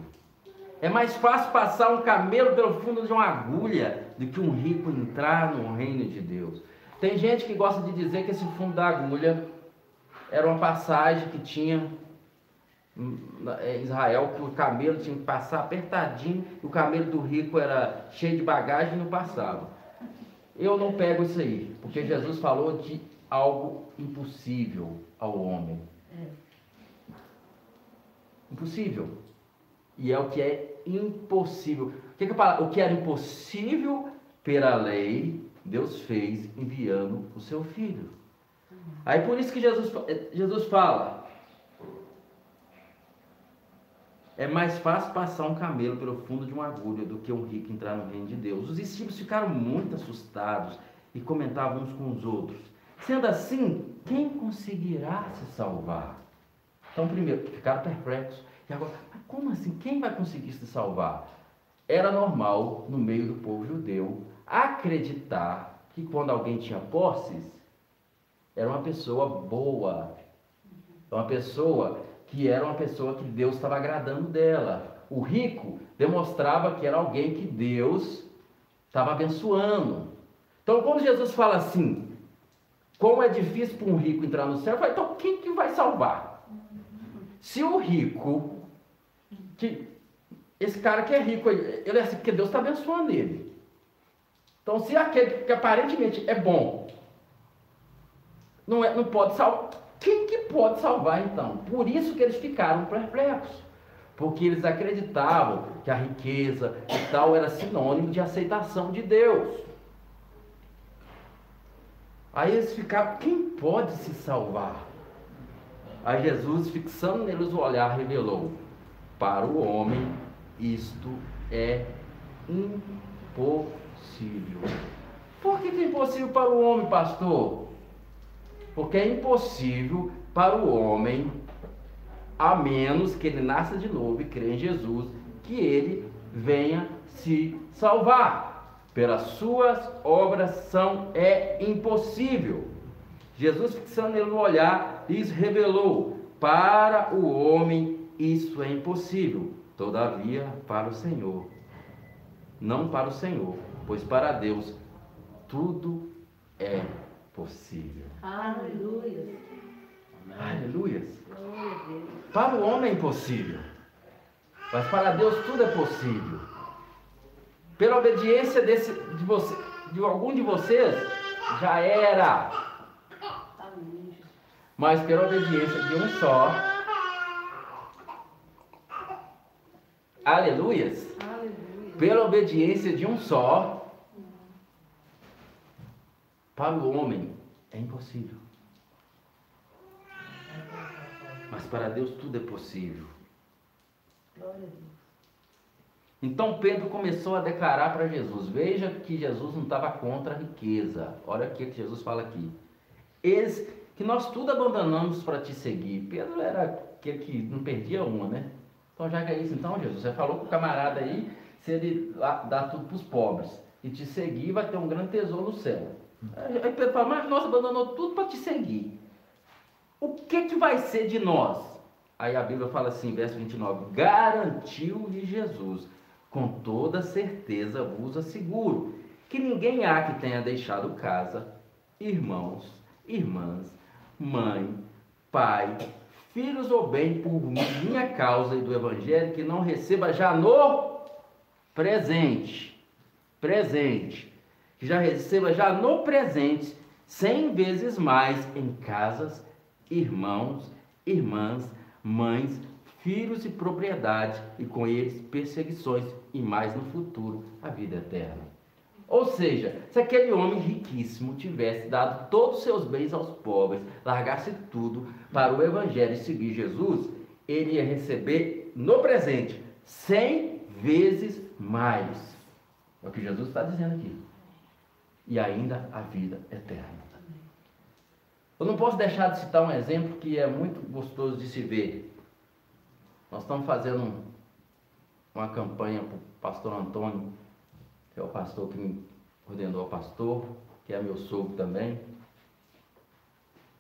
É mais fácil passar um camelo pelo fundo de uma agulha do que um rico entrar no reino de Deus. Tem gente que gosta de dizer que esse fundo da agulha era uma passagem que tinha hum, na- em Israel, que o camelo tinha que passar apertadinho, e o camelo do rico era cheio de bagagem e não passava. Eu não pego isso aí, porque Jesus falou de algo impossível ao homem. Impossível. E é o que é impossível. O que, que, o que era impossível pela lei, Deus fez enviando o seu filho. Aí por isso que Jesus, eh, Jesus fala: é mais fácil passar um camelo pelo fundo de uma agulha do que um rico entrar no reino de Deus. Os discípulos ficaram muito assustados e comentavam uns com os outros: sendo assim, quem conseguirá se salvar? Então, primeiro, ficaram perplexos. E agora, como assim? Quem vai conseguir se salvar? Era normal, no meio do povo judeu, acreditar que quando alguém tinha posses, era uma pessoa boa. Uma pessoa que era uma pessoa que Deus estava agradando dela. O rico demonstrava que era alguém que Deus estava abençoando. Então, quando Jesus fala assim, como é difícil para um rico entrar no céu, falo, então quem que vai salvar? Se o rico, que esse cara que é rico, ele é assim, porque Deus está abençoando ele. Então, se aquele que aparentemente é bom, não, é, não pode salvar, quem que pode salvar então? Por isso que eles ficaram perplexos. Porque eles acreditavam que a riqueza e tal era sinônimo de aceitação de Deus. Aí eles ficaram, quem pode se salvar? Aí Jesus, fixando neles o olhar, revelou: Para o homem isto é impossível. Por que, que é impossível para o homem, pastor? Porque é impossível para o homem, a menos que ele nasça de novo e crê em Jesus, que ele venha se salvar. Pelas suas obras são é impossível. Jesus, fixando nele no olhar, lhes revelou: para o homem isso é impossível, todavia para o Senhor. Não para o Senhor, pois para Deus tudo é possível. Aleluia. Aleluias. Glória a Deus. Para o homem é impossível, mas para Deus tudo é possível. Pela obediência desse, de, você, de algum de vocês, já era. Mas pela obediência de um só. Aleluias. Aleluia. Pela obediência de um só. Para o homem é impossível. Mas para Deus tudo é possível. Glória a Deus. Então Pedro começou a declarar para Jesus: Veja que Jesus não estava contra a riqueza. Olha o que Jesus fala aqui. Eles que nós tudo abandonamos para te seguir. Pedro era aquele que não perdia uma, né? Então já que é isso, então Jesus, você falou com o camarada aí, se ele dá tudo para os pobres e te seguir, vai ter um grande tesouro no céu. Aí Pedro fala: Mas nós abandonou tudo para te seguir. O que que vai ser de nós? Aí a Bíblia fala assim, verso 29, garantiu-lhe Jesus, com toda certeza vos asseguro, que ninguém há que tenha deixado casa, irmãos, irmãs, mãe, pai, filhos ou bem por minha causa e do Evangelho, que não receba já no presente, presente, que já receba já no presente, cem vezes mais em casas, irmãos, irmãs, mães, filhos e propriedade, e com eles perseguições, e mais no futuro a vida eterna. Ou seja, se aquele homem riquíssimo tivesse dado todos os seus bens aos pobres, largasse tudo para o Evangelho e seguir Jesus, ele ia receber no presente cem vezes mais. É o que Jesus está dizendo aqui. E ainda a vida eterna. Eu não posso deixar de citar um exemplo que é muito gostoso de se ver. Nós estamos fazendo um- uma campanha para o pastor Antônio, que é o pastor que me ordenou pastor, que é meu sogro também.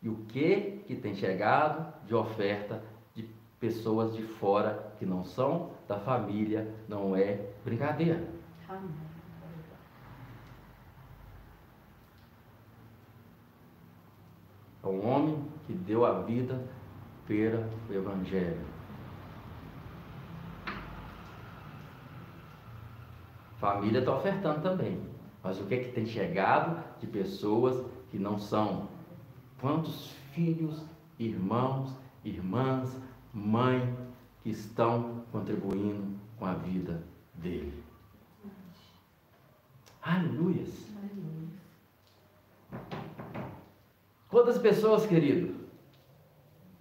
E o que que tem chegado de oferta de pessoas de fora que não são da família, não é brincadeira. Amém. É um homem que deu a vida pelo Evangelho. Família está ofertando também. Mas o que é que tem chegado de pessoas que não são? Quantos filhos, irmãos, irmãs, mãe que estão contribuindo com a vida dele? Aleluias! Quantas pessoas, querido?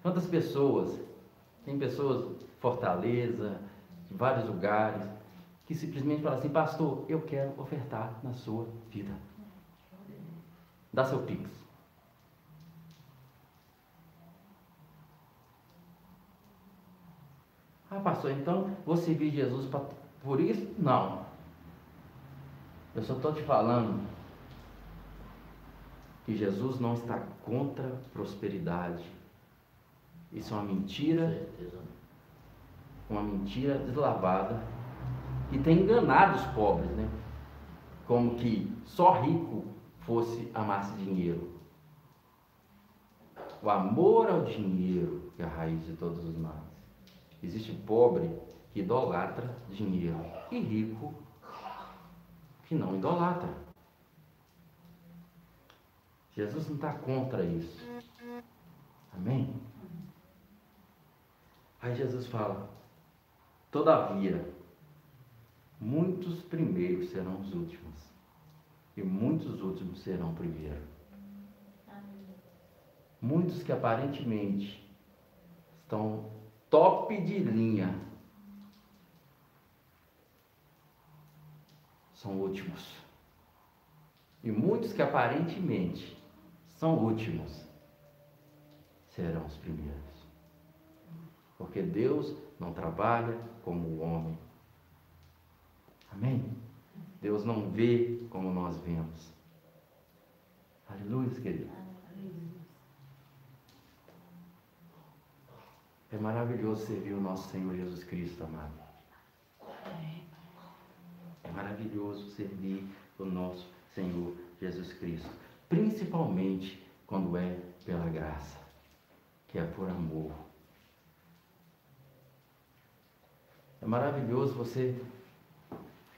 Quantas pessoas? Tem pessoas Fortaleza, de vários lugares, que simplesmente falam assim, pastor, eu quero ofertar na sua vida. Dá seu pix. Ah, pastor, então vou servir Jesus pra- por isso? Não. Eu só estou te falando que Jesus não está contra a prosperidade. Isso é uma mentira, uma mentira deslavada que tem enganado os pobres, né? Como que só rico fosse amasse dinheiro. O amor ao dinheiro que é a raiz de todos os males. Existe pobre que idolatra dinheiro e rico que não idolatra. Jesus não está contra isso. Amém? Aí Jesus fala: Todavia, muitos primeiros serão os últimos, e muitos últimos serão primeiros. Muitos que aparentemente estão top de linha são últimos. E muitos que aparentemente são últimos serão os primeiros. Porque Deus não trabalha como o homem. Amém? Deus não vê como nós vemos. Aleluia, querido. É maravilhoso servir o nosso Senhor Jesus Cristo, amado. É maravilhoso servir o nosso Senhor Jesus Cristo. Principalmente quando é pela graça, que é por amor. É maravilhoso você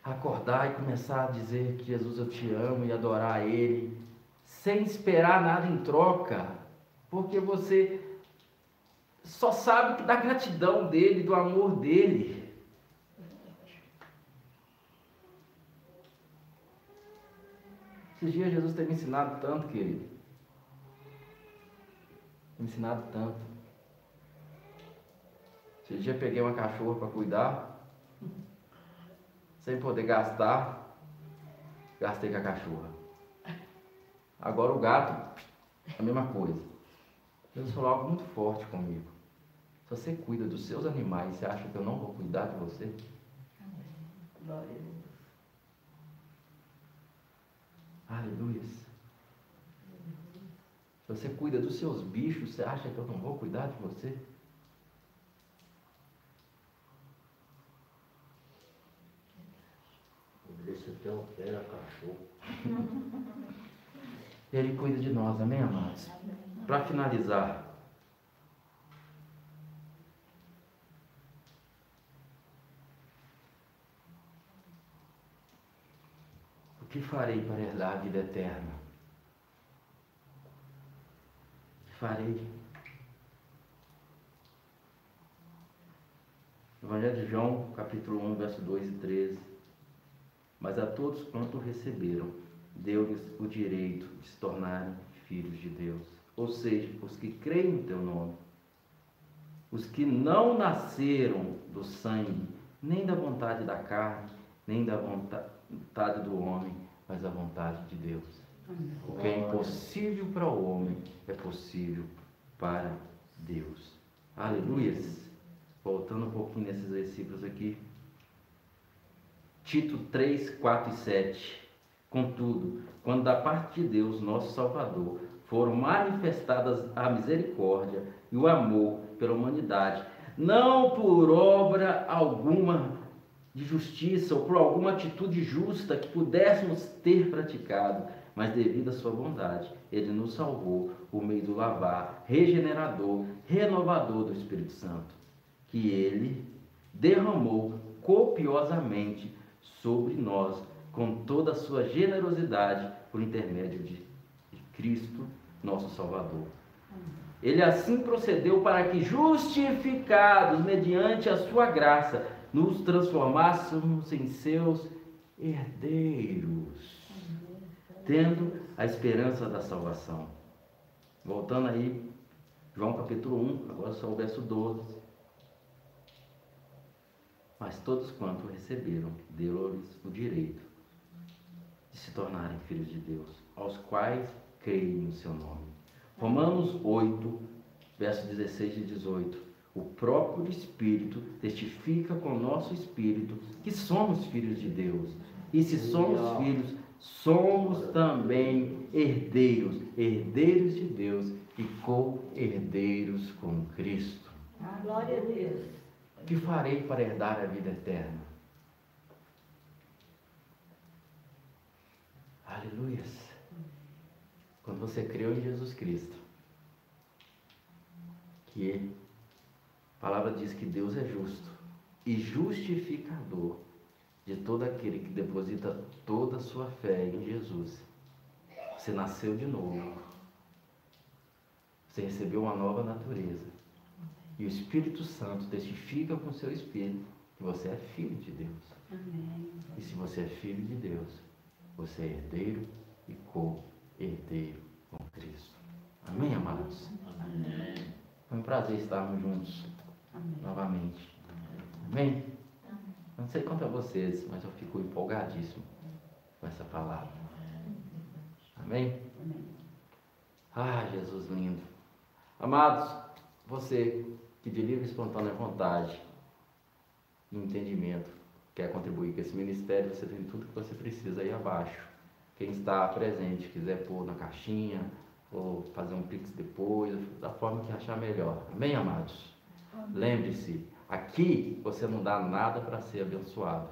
acordar e começar a dizer que Jesus eu te amo e adorar Ele, sem esperar nada em troca, porque você só sabe da gratidão dele, do amor dele. Esses dias Jesus tem me ensinado tanto, querido. Me ensinado tanto. Esses dias peguei uma cachorra para cuidar, sem poder gastar, gastei com a cachorra. Agora o gato, a mesma coisa. Jesus falou algo muito forte comigo. Se você cuida dos seus animais, você acha que eu não vou cuidar de você? Glória a Deus. Aleluia. Se você cuida dos seus bichos, você acha que eu não vou cuidar de você? Deixa até o pé a cachorro. Ele cuida de nós, amém, amados? Para finalizar, o que farei para herdar a vida eterna? O que farei? Evangelho de João, capítulo 1, verso 2 e 13. Mas a todos quanto receberam, deu-lhes o direito de se tornarem filhos de Deus. Ou seja, os que creem no teu nome. Os que não nasceram do sangue, nem da vontade da carne, nem da vontade do homem, mas da vontade de Deus. O que é impossível para o homem é possível para Deus. Aleluias. Voltando um pouquinho nesses versículos aqui. Tito 3, 4 e 7. Contudo, quando da parte de Deus, nosso Salvador, foram manifestadas a misericórdia e o amor pela humanidade, não por obra alguma de justiça ou por alguma atitude justa que pudéssemos ter praticado, mas devido à sua bondade, ele nos salvou por meio do lavar regenerador, renovador do Espírito Santo, que ele derramou copiosamente sobre nós com toda a sua generosidade por intermédio de Cristo, nosso Salvador. Ele assim procedeu para que, justificados mediante a sua graça, nos transformássemos em seus herdeiros, tendo a esperança da salvação. Voltando aí, João capítulo 1, agora só o verso 12. Mas todos quanto receberam, deu-lhes o direito de se tornarem filhos de Deus, aos quais creem no seu nome. Romanos 8, versos 16 e 18. O próprio Espírito testifica com o nosso espírito que somos filhos de Deus. E se somos filhos, somos também herdeiros, herdeiros de Deus e co-herdeiros com Cristo. Glória a Deus. Que farei para herdar a vida eterna? Aleluias. Quando você creu em Jesus Cristo, que a palavra diz que Deus é justo e justificador de todo aquele que deposita toda a sua fé em Jesus. Você nasceu de novo. Você recebeu uma nova natureza. E o Espírito Santo testifica com o seu espírito que você é filho de Deus. Amém. E se você é filho de Deus, você é herdeiro e co-herdeiro com Cristo. Amém, amados? Amém. Foi um prazer estarmos juntos Amém. novamente. Amém? Não sei quanto a vocês, mas eu fico empolgadíssimo com essa palavra. Amém? Amém. Ah, Jesus lindo. Amados, você que de livre e espontânea vontade e entendimento quer contribuir com esse ministério, você tem tudo que você precisa aí abaixo. Quem está presente, quiser pôr na caixinha, ou fazer um pix depois, da forma que achar melhor. Amém, amados? Lembre-se, aqui você não dá nada para ser abençoado.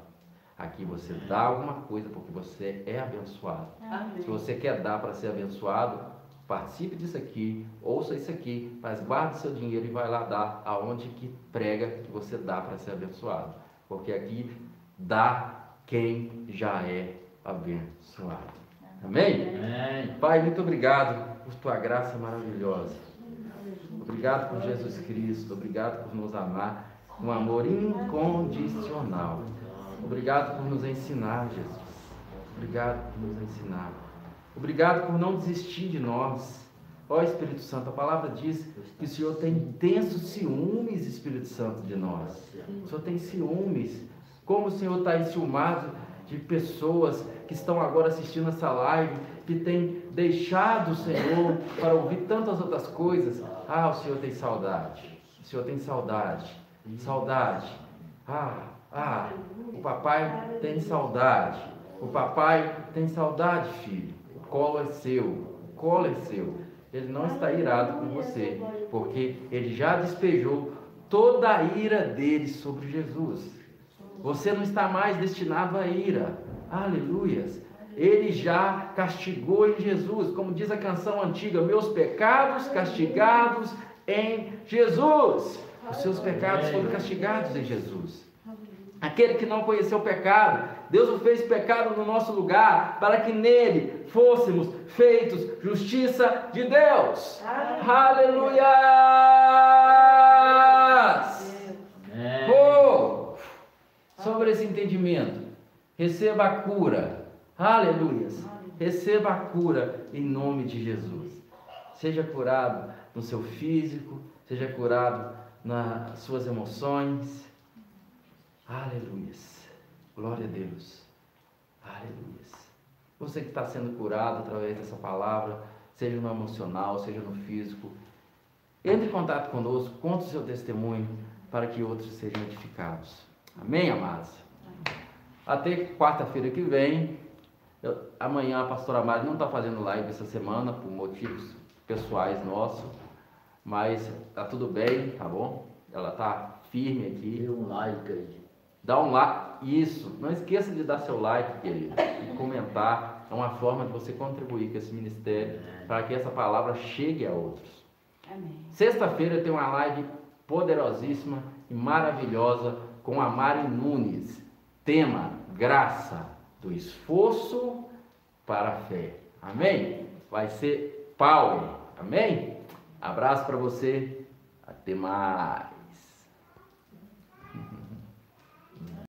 Aqui você dá alguma coisa porque você é abençoado. Amém. Se você quer dar para ser abençoado, participe disso aqui, ouça isso aqui, mas guarde seu dinheiro e vai lá dar aonde que prega que você dá para ser abençoado. Porque aqui dá quem já é abençoado. Amém? Amém. Pai, muito obrigado por tua graça maravilhosa. Obrigado por Jesus Cristo, obrigado por nos amar com amor incondicional. Obrigado por nos ensinar, Jesus. Obrigado por nos ensinar. Obrigado por não desistir de nós. Ó Espírito Santo, a palavra diz que o Senhor tem intensos ciúmes, Espírito Santo, de nós. O Senhor tem ciúmes. Como o Senhor está enciumado de pessoas que estão agora assistindo essa live, que têm deixado o Senhor para ouvir tantas outras coisas. Ah, o Senhor tem saudade. O Senhor tem saudade. Saudade. Ah, ah, o papai tem saudade. O papai tem saudade, filho. Colo é seu. O colo é seu. Ele não está irado com você, porque ele já despejou toda a ira dele sobre Jesus. Você não está mais destinado à ira. Aleluias. Ele já castigou em Jesus, como diz a canção antiga: meus pecados castigados em Jesus. Os seus pecados foram castigados em Jesus. Aquele que não conheceu o pecado, Deus o fez pecado no nosso lugar, para que nele fôssemos feitos justiça de Deus. Aleluias! Amém. Oh, sobre esse entendimento, receba a cura. Aleluias. Receba a cura em nome de Jesus. Seja curado no seu físico, seja curado nas suas emoções. Aleluias. Glória a Deus. Aleluias. Você que está sendo curado através dessa palavra, seja no emocional, seja no físico, entre em contato conosco, conte o seu testemunho para que outros sejam edificados. Amém, amados? Até quarta-feira que vem. Eu- amanhã a pastora Mari não está fazendo live essa semana por motivos pessoais nossos, mas tá tudo bem, tá bom? Ela tá firme aqui. Dê um like aí. Dá um like. Isso. Não esqueça de dar seu like, querido. E comentar. É uma forma de você contribuir com esse ministério para que essa palavra chegue a outros. Amém. Sexta-feira tem uma live poderosíssima e maravilhosa com a Mari Nunes. Tema: Graça do esforço para a fé. Amém? Vai ser power. Amém? Abraço para você. Até mais.